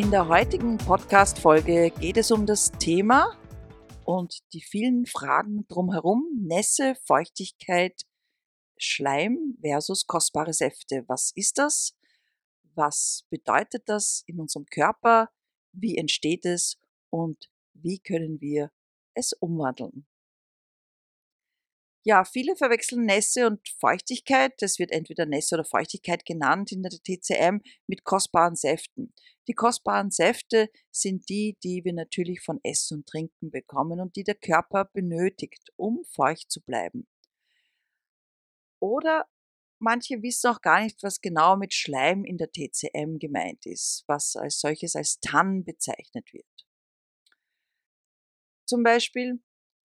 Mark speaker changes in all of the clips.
Speaker 1: In der heutigen Podcast-Folge geht es um das Thema und die vielen Fragen drumherum. Nässe, Feuchtigkeit, Schleim versus kostbare Säfte. Was ist das? Was bedeutet das in unserem Körper? Wie entsteht es? Und wie können wir es umwandeln? Ja, viele verwechseln Nässe und Feuchtigkeit, das wird entweder Nässe oder Feuchtigkeit genannt in der TCM, mit kostbaren Säften. Die kostbaren Säfte sind die, die wir natürlich von Essen und Trinken bekommen und die der Körper benötigt, um feucht zu bleiben. Oder manche wissen auch gar nicht, was genau mit Schleim in der TCM gemeint ist, was als solches als Tann bezeichnet wird. Zum Beispiel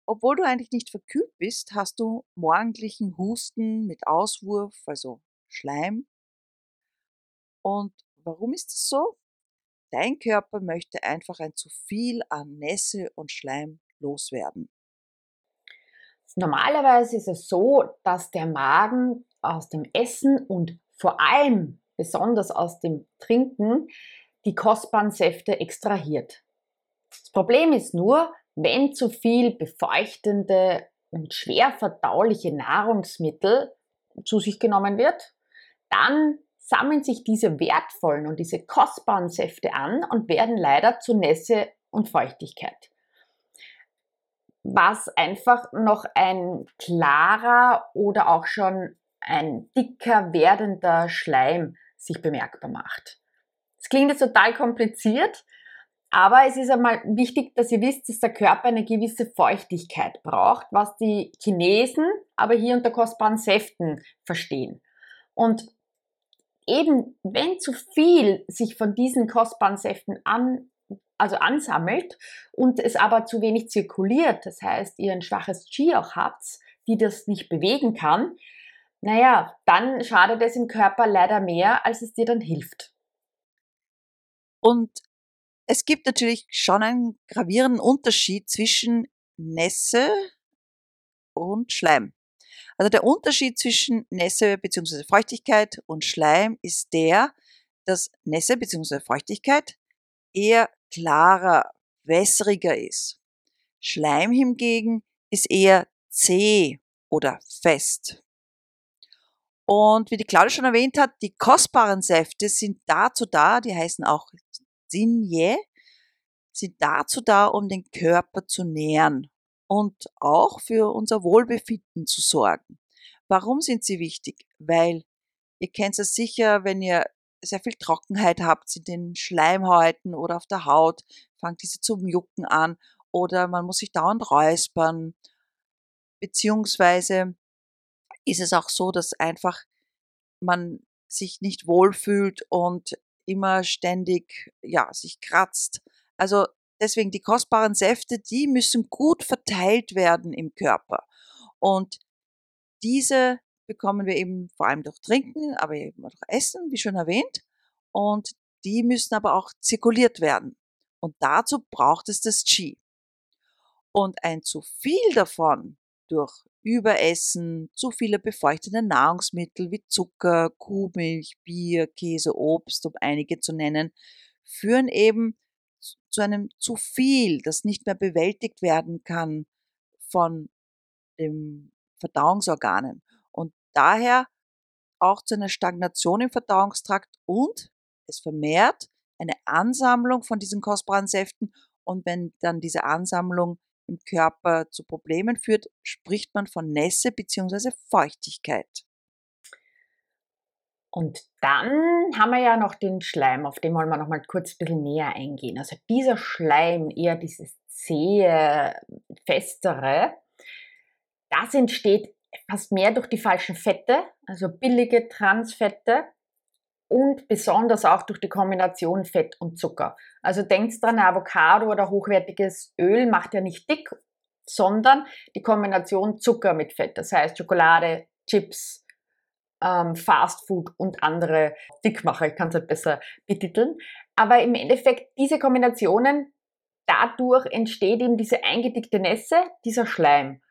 Speaker 1: obwohl du eigentlich nicht verkühlt bist, hast du morgendlichen Husten mit Auswurf, also Schleim. Und warum ist das so? Dein Körper möchte einfach ein zu viel an Nässe und Schleim loswerden.
Speaker 2: Normalerweise ist es so, dass der Magen aus dem Essen und vor allem besonders aus dem Trinken die kostbaren Säfte extrahiert. Das Problem ist nur, wenn zu viel befeuchtende und schwer verdauliche Nahrungsmittel zu sich genommen wird, dann sammeln sich diese wertvollen und diese kostbaren Säfte an und werden leider zu Nässe und Feuchtigkeit. Was einfach noch ein klarer oder auch schon ein dicker werdender Schleim sich bemerkbar macht. Es klingt jetzt total kompliziert, aber es ist einmal wichtig, dass ihr wisst, dass der Körper eine gewisse Feuchtigkeit braucht, was die Chinesen aber hier unter kostbaren Säften verstehen. Und eben, wenn zu viel sich von diesen kostbaren Säften an, also ansammelt und es aber zu wenig zirkuliert, das heißt, ihr ein schwaches Qi auch habt, die das nicht bewegen kann, naja, dann schadet es im Körper leider mehr, als es dir dann hilft.
Speaker 1: Und es gibt natürlich schon einen gravierenden Unterschied zwischen Nässe und Schleim. Also der Unterschied zwischen Nässe bzw. Feuchtigkeit und Schleim ist der, dass Nässe bzw. Feuchtigkeit eher klarer, wässriger ist. Schleim hingegen ist eher zäh oder fest. Und wie die Claudia schon erwähnt hat, die kostbaren Säfte sind dazu da, die heißen auch Sinje sind dazu da, um den Körper zu nähren und auch für unser Wohlbefinden zu sorgen. Warum sind sie wichtig? Weil ihr kennt es sicher, wenn ihr sehr viel Trockenheit habt in den Schleimhäuten oder auf der Haut, fangt diese zum Jucken an oder man muss sich dauernd räuspern. Beziehungsweise ist es auch so, dass einfach man sich nicht wohlfühlt und immer ständig, ja, sich kratzt. Also deswegen die kostbaren Säfte, die müssen gut verteilt werden im Körper. Und diese bekommen wir eben vor allem durch Trinken, aber eben auch durch Essen, wie schon erwähnt. Und die müssen aber auch zirkuliert werden. Und dazu braucht es das Qi. Und ein zu viel davon durch Überessen, zu viele befeuchtende Nahrungsmittel wie Zucker, Kuhmilch, Bier, Käse, Obst, um einige zu nennen, führen eben zu einem zu viel, das nicht mehr bewältigt werden kann von den Verdauungsorganen. Und daher auch zu einer Stagnation im Verdauungstrakt und es vermehrt eine Ansammlung von diesen kostbaren Säften. Und wenn dann diese Ansammlung im Körper zu Problemen führt, spricht man von Nässe bzw. Feuchtigkeit.
Speaker 2: Und dann haben wir ja noch den Schleim, auf den wollen wir noch mal kurz ein bisschen näher eingehen. Also dieser Schleim, eher dieses zähe, festere, das entsteht fast mehr durch die falschen Fette, also billige Transfette. Und besonders auch durch die Kombination Fett und Zucker. Also denkt dran, Avocado oder hochwertiges Öl macht ja nicht dick, sondern die Kombination Zucker mit Fett. Das heißt Schokolade, Chips, ähm, Fast Food und andere Dickmacher. Ich kann es halt besser betiteln. Aber im Endeffekt, diese Kombinationen, dadurch entsteht eben diese eingedickte Nässe, dieser Schleim.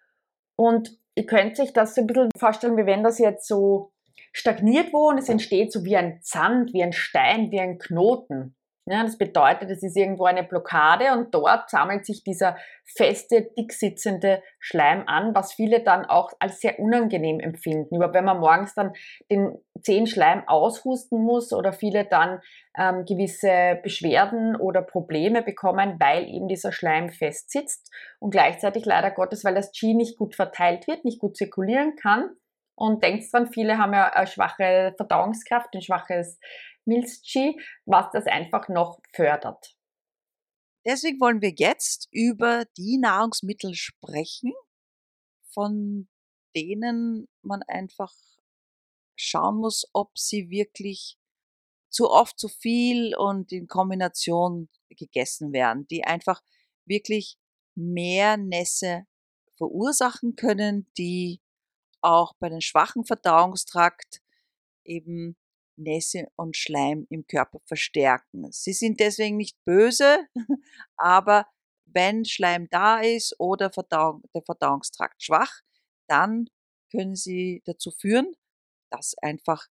Speaker 2: Und ihr könnt sich das so ein bisschen vorstellen, wie wenn das jetzt so stagniert wo und es entsteht so wie ein Sand, wie ein Stein, wie ein Knoten. Ja, das bedeutet, es ist irgendwo eine Blockade und dort sammelt sich dieser feste, dick sitzende Schleim an, was viele dann auch als sehr unangenehm empfinden. Überhaupt wenn man morgens dann den Zehenschleim aushusten muss oder viele dann ähm, gewisse Beschwerden oder Probleme bekommen, weil eben dieser Schleim fest sitzt und gleichzeitig leider Gottes, weil das Qi nicht gut verteilt wird, nicht gut zirkulieren kann. Und denkt dran, viele haben ja eine schwache Verdauungskraft, ein schwaches Milz-Qi, was das einfach noch fördert.
Speaker 1: Deswegen wollen wir jetzt über die Nahrungsmittel sprechen, von denen man einfach schauen muss, ob sie wirklich zu oft zu viel und in Kombination gegessen werden, die einfach wirklich mehr Nässe verursachen können, die auch bei den schwachen Verdauungstrakt eben Nässe und Schleim im Körper verstärken. Sie sind deswegen nicht böse, aber wenn Schleim da ist oder Verdauung, der Verdauungstrakt schwach, dann können sie dazu führen, dass einfach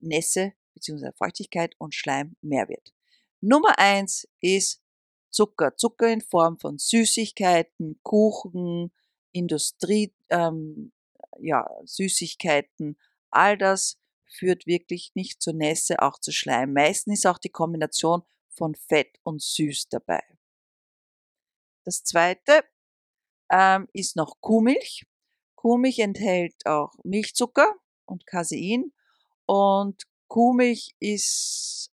Speaker 1: Nässe bzw. Feuchtigkeit und Schleim mehr wird. Nummer eins ist Zucker. Zucker in Form von Süßigkeiten, Kuchen, Industrie, ähm, ja, Süßigkeiten, all das führt wirklich nicht zur Nässe, auch zu Schleim. Meistens ist auch die Kombination von Fett und Süß dabei. Das zweite ähm, ist noch Kuhmilch. Kuhmilch enthält auch Milchzucker und Casein und Kuhmilch ist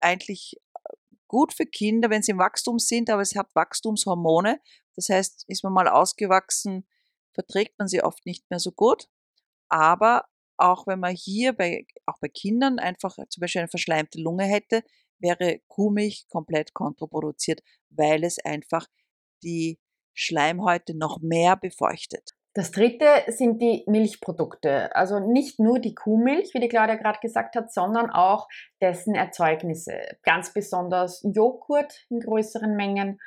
Speaker 1: eigentlich äh, gut für Kinder, wenn sie im Wachstum sind, aber es hat Wachstumshormone. Das heißt, ist man mal ausgewachsen, verträgt man sie oft nicht mehr so gut. Aber auch wenn man hier bei, auch bei Kindern einfach zum Beispiel eine verschleimte Lunge hätte, wäre Kuhmilch komplett kontraproduziert, weil es einfach die Schleimhäute noch mehr befeuchtet.
Speaker 2: Das dritte sind die Milchprodukte. Also nicht nur die Kuhmilch, wie die Claudia gerade gesagt hat, sondern auch dessen Erzeugnisse. Ganz besonders Joghurt in größeren Mengen,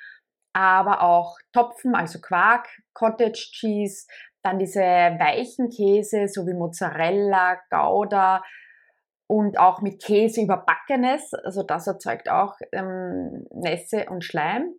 Speaker 2: aber auch Topfen, also Quark, Cottage Cheese, dann diese weichen Käse, so wie Mozzarella, Gouda und auch mit Käse überbackenes. Also das erzeugt auch ähm, Nässe und Schleim.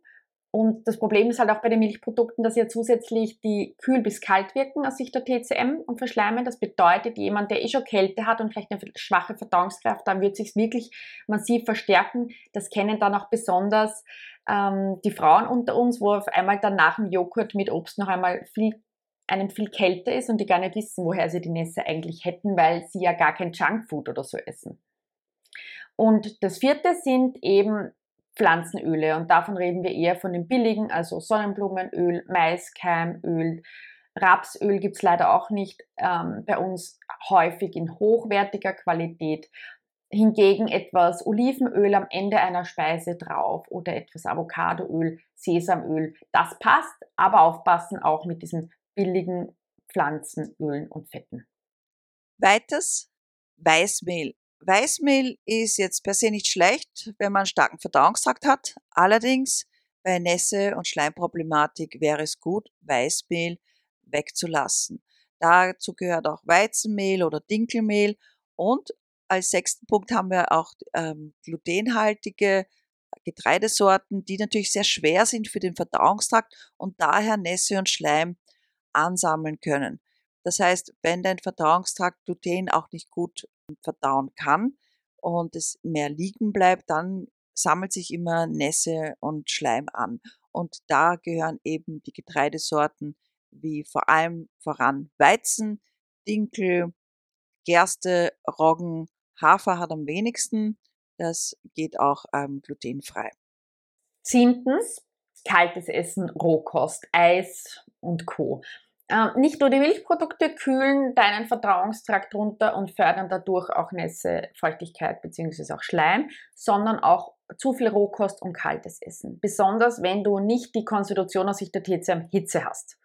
Speaker 2: Und das Problem ist halt auch bei den Milchprodukten, dass ja zusätzlich die kühl bis kalt wirken aus Sicht der TCM und verschleimen. Das bedeutet, jemand, der eh schon Kälte hat und vielleicht eine schwache Verdauungskraft, dann wird sich wirklich massiv verstärken. Das kennen dann auch besonders ähm, die Frauen unter uns, wo auf einmal dann nach dem Joghurt mit Obst noch einmal viel einem viel kälter ist und die gar nicht wissen, woher sie die Nässe eigentlich hätten, weil sie ja gar kein Junkfood oder so essen. Und das vierte sind eben Pflanzenöle und davon reden wir eher von den billigen, also Sonnenblumenöl, Maiskeimöl, Rapsöl gibt es leider auch nicht ähm, bei uns häufig in hochwertiger Qualität. Hingegen etwas Olivenöl am Ende einer Speise drauf oder etwas Avocadoöl, Sesamöl, das passt, aber aufpassen auch mit diesen billigen Pflanzenölen und Fetten.
Speaker 1: Weiters Weißmehl. Weißmehl ist jetzt per se nicht schlecht, wenn man einen starken Verdauungstrakt hat. Allerdings bei Nässe- und Schleimproblematik wäre es gut, Weißmehl wegzulassen. Dazu gehört auch Weizenmehl oder Dinkelmehl und als sechsten Punkt haben wir auch ähm, glutenhaltige Getreidesorten, die natürlich sehr schwer sind für den Verdauungstrakt und daher Nässe und Schleim ansammeln können. Das heißt, wenn dein Verdauungstrakt Gluten auch nicht gut verdauen kann und es mehr liegen bleibt, dann sammelt sich immer Nässe und Schleim an. Und da gehören eben die Getreidesorten wie vor allem voran Weizen, Dinkel, Gerste, Roggen, Hafer hat am wenigsten. Das geht auch ähm, glutenfrei.
Speaker 2: Zehntens, kaltes Essen, Rohkost, Eis und Co. Ähm, nicht nur die Milchprodukte kühlen deinen Verdauungstrakt runter und fördern dadurch auch Nässe, Feuchtigkeit bzw. auch Schleim, sondern auch zu viel Rohkost und kaltes Essen. Besonders wenn du nicht die Konstitution aus Sicht der TCM Hitze hast.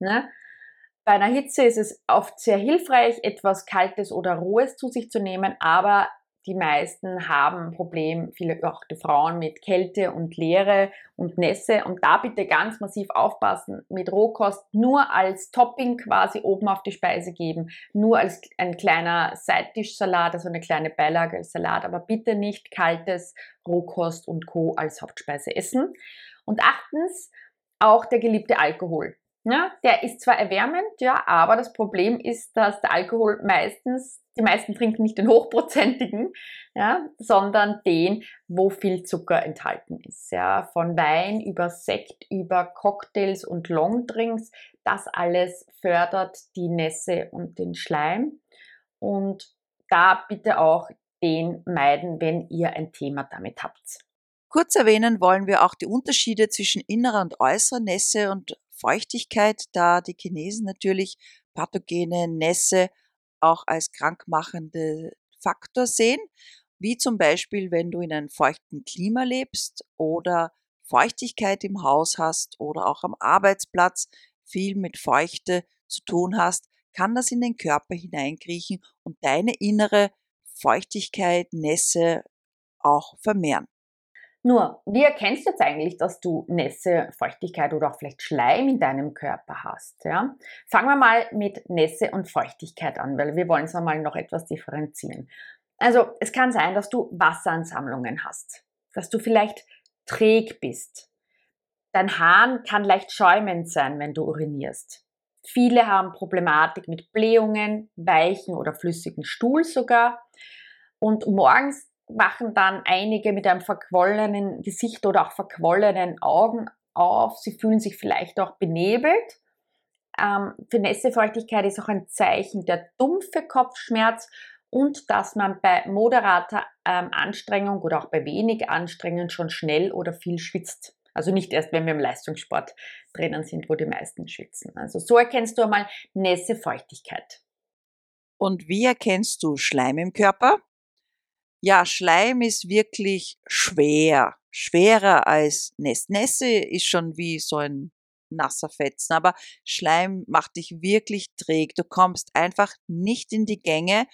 Speaker 2: Ne? Bei einer Hitze ist es oft sehr hilfreich, etwas Kaltes oder Rohes zu sich zu nehmen, aber die meisten haben ein Problem, viele auch die Frauen mit Kälte und Leere und Nässe. Und da bitte ganz massiv aufpassen, mit Rohkost nur als Topping quasi oben auf die Speise geben, nur als ein kleiner Seittischsalat, also eine kleine Beilage als Salat, aber bitte nicht kaltes Rohkost und Co. als Hauptspeise essen. Und achtens, auch der geliebte Alkohol. Ja, der ist zwar erwärmend, ja, aber das Problem ist, dass der Alkohol meistens, die meisten trinken nicht den hochprozentigen, ja, sondern den, wo viel Zucker enthalten ist. Ja, von Wein über Sekt, über Cocktails und Longdrinks, das alles fördert die Nässe und den Schleim. Und da bitte auch den meiden, wenn ihr ein Thema damit habt.
Speaker 1: Kurz erwähnen wollen wir auch die Unterschiede zwischen innerer und äußerer Nässe und Feuchtigkeit, da die Chinesen natürlich pathogene Nässe auch als krankmachende Faktor sehen, wie zum Beispiel, wenn du in einem feuchten Klima lebst oder Feuchtigkeit im Haus hast oder auch am Arbeitsplatz viel mit Feuchte zu tun hast, kann das in den Körper hineinkriechen und deine innere Feuchtigkeit, Nässe auch vermehren.
Speaker 2: Nur, wie erkennst du jetzt eigentlich, dass du Nässe, Feuchtigkeit oder auch vielleicht Schleim in deinem Körper hast? Ja? Fangen wir mal mit Nässe und Feuchtigkeit an, weil wir wollen es einmal noch etwas differenzieren. Also, es kann sein, dass du Wasseransammlungen hast, dass du vielleicht träg bist. Dein Hahn kann leicht schäumend sein, wenn du urinierst. Viele haben Problematik mit Blähungen, weichen oder flüssigen Stuhl sogar. Und morgens wachen dann einige mit einem verquollenen Gesicht oder auch verquollenen Augen auf. Sie fühlen sich vielleicht auch benebelt. Ähm, für Nässefeuchtigkeit ist auch ein Zeichen der dumpfe Kopfschmerz und dass man bei moderater ähm, Anstrengung oder auch bei wenig Anstrengung schon schnell oder viel schwitzt. Also nicht erst, wenn wir im Leistungssport drinnen sind, wo die meisten schwitzen. Also so erkennst du einmal Nässefeuchtigkeit.
Speaker 1: Und wie erkennst du Schleim im Körper? Ja, Schleim ist wirklich schwer. Schwerer als Nässe. Nässe ist schon wie so ein nasser Fetzen, aber Schleim macht dich wirklich träg. Du kommst einfach nicht in die Gänge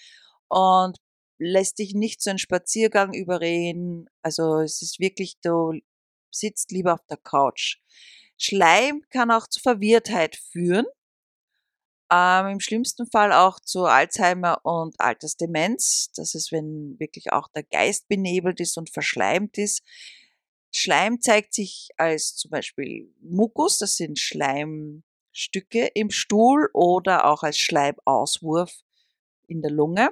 Speaker 1: und lässt dich nicht zu einem Spaziergang überreden. Also es ist wirklich, du sitzt lieber auf der Couch. Schleim kann auch zu Verwirrtheit führen ähm, Im schlimmsten Fall auch zu Alzheimer und Altersdemenz. Das ist, wenn wirklich auch der Geist benebelt ist und verschleimt ist. Schleim zeigt sich als zum Beispiel Mukus, das sind Schleimstücke im Stuhl oder auch als Schleimauswurf in der Lunge.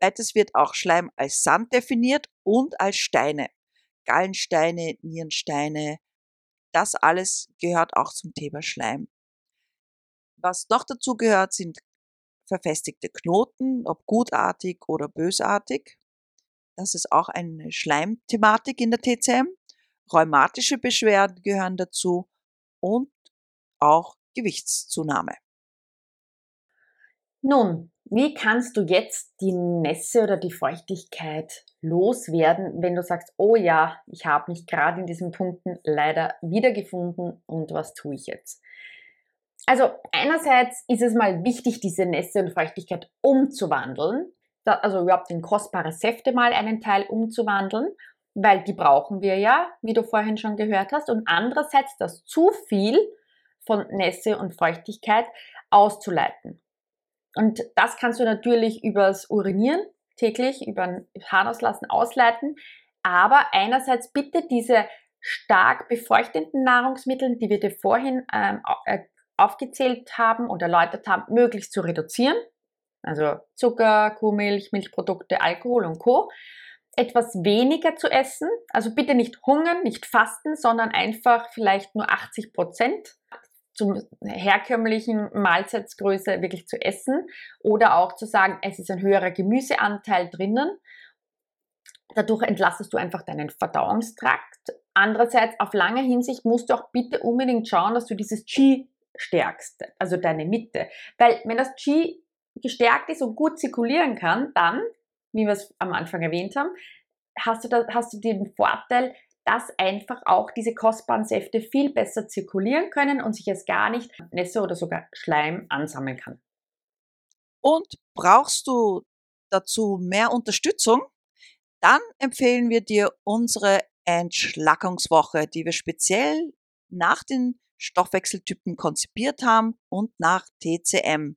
Speaker 1: Weiters wird auch Schleim als Sand definiert und als Steine. Gallensteine, Nierensteine, das alles gehört auch zum Thema Schleim. Was noch dazu gehört, sind verfestigte Knoten, ob gutartig oder bösartig. Das ist auch eine Schleimthematik in der TCM. Rheumatische Beschwerden gehören dazu und auch Gewichtszunahme.
Speaker 2: Nun, wie kannst du jetzt die Nässe oder die Feuchtigkeit loswerden, wenn du sagst, oh ja, ich habe mich gerade in diesen Punkten leider wiedergefunden und was tue ich jetzt? Also einerseits ist es mal wichtig, diese Nässe und Feuchtigkeit umzuwandeln, also überhaupt in kostbare Säfte mal einen Teil umzuwandeln, weil die brauchen wir ja, wie du vorhin schon gehört hast. Und andererseits das zu viel von Nässe und Feuchtigkeit auszuleiten. Und das kannst du natürlich übers Urinieren täglich, über ein Harnauslassen ausleiten. Aber einerseits bitte diese stark befeuchtenden Nahrungsmittel, die wir dir vorhin ähm, äh, aufgezählt haben und erläutert haben, möglichst zu reduzieren. Also Zucker, Kuhmilch, Milchprodukte, Alkohol und Co. Etwas weniger zu essen, also bitte nicht hungern, nicht fasten, sondern einfach vielleicht nur 80 Prozent zum herkömmlichen Mahlzeitsgröße wirklich zu essen oder auch zu sagen, es ist ein höherer Gemüseanteil drinnen. Dadurch entlastest du einfach deinen Verdauungstrakt. Andererseits auf lange Hinsicht musst du auch bitte unbedingt schauen, dass du dieses Qi stärkst, also deine Mitte. Weil wenn das Qi gestärkt ist und gut zirkulieren kann, dann, wie wir es am Anfang erwähnt haben, hast du, da, hast du den Vorteil, dass einfach auch diese kostbaren Säfte viel besser zirkulieren können und sich es gar nicht Nässe oder sogar Schleim ansammeln kann.
Speaker 1: Und brauchst du dazu mehr Unterstützung? Dann empfehlen wir dir unsere Entschlackungswoche, die wir speziell nach den Stoffwechseltypen konzipiert haben und nach TCM.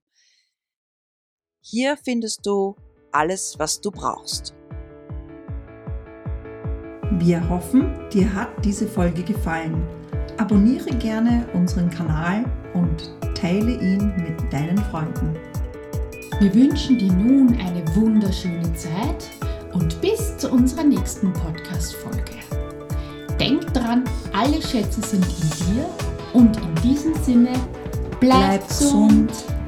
Speaker 1: Hier findest du alles, was du brauchst.
Speaker 3: Wir hoffen, dir hat diese Folge gefallen. Abonniere gerne unseren Kanal und teile ihn mit deinen Freunden.
Speaker 4: Wir wünschen dir nun eine wunderschöne Zeit und bis zu unserer nächsten Podcast-Folge. Denk dran, alle Schätze sind in dir und in diesem Sinne, bleib, bleib gesund. gesund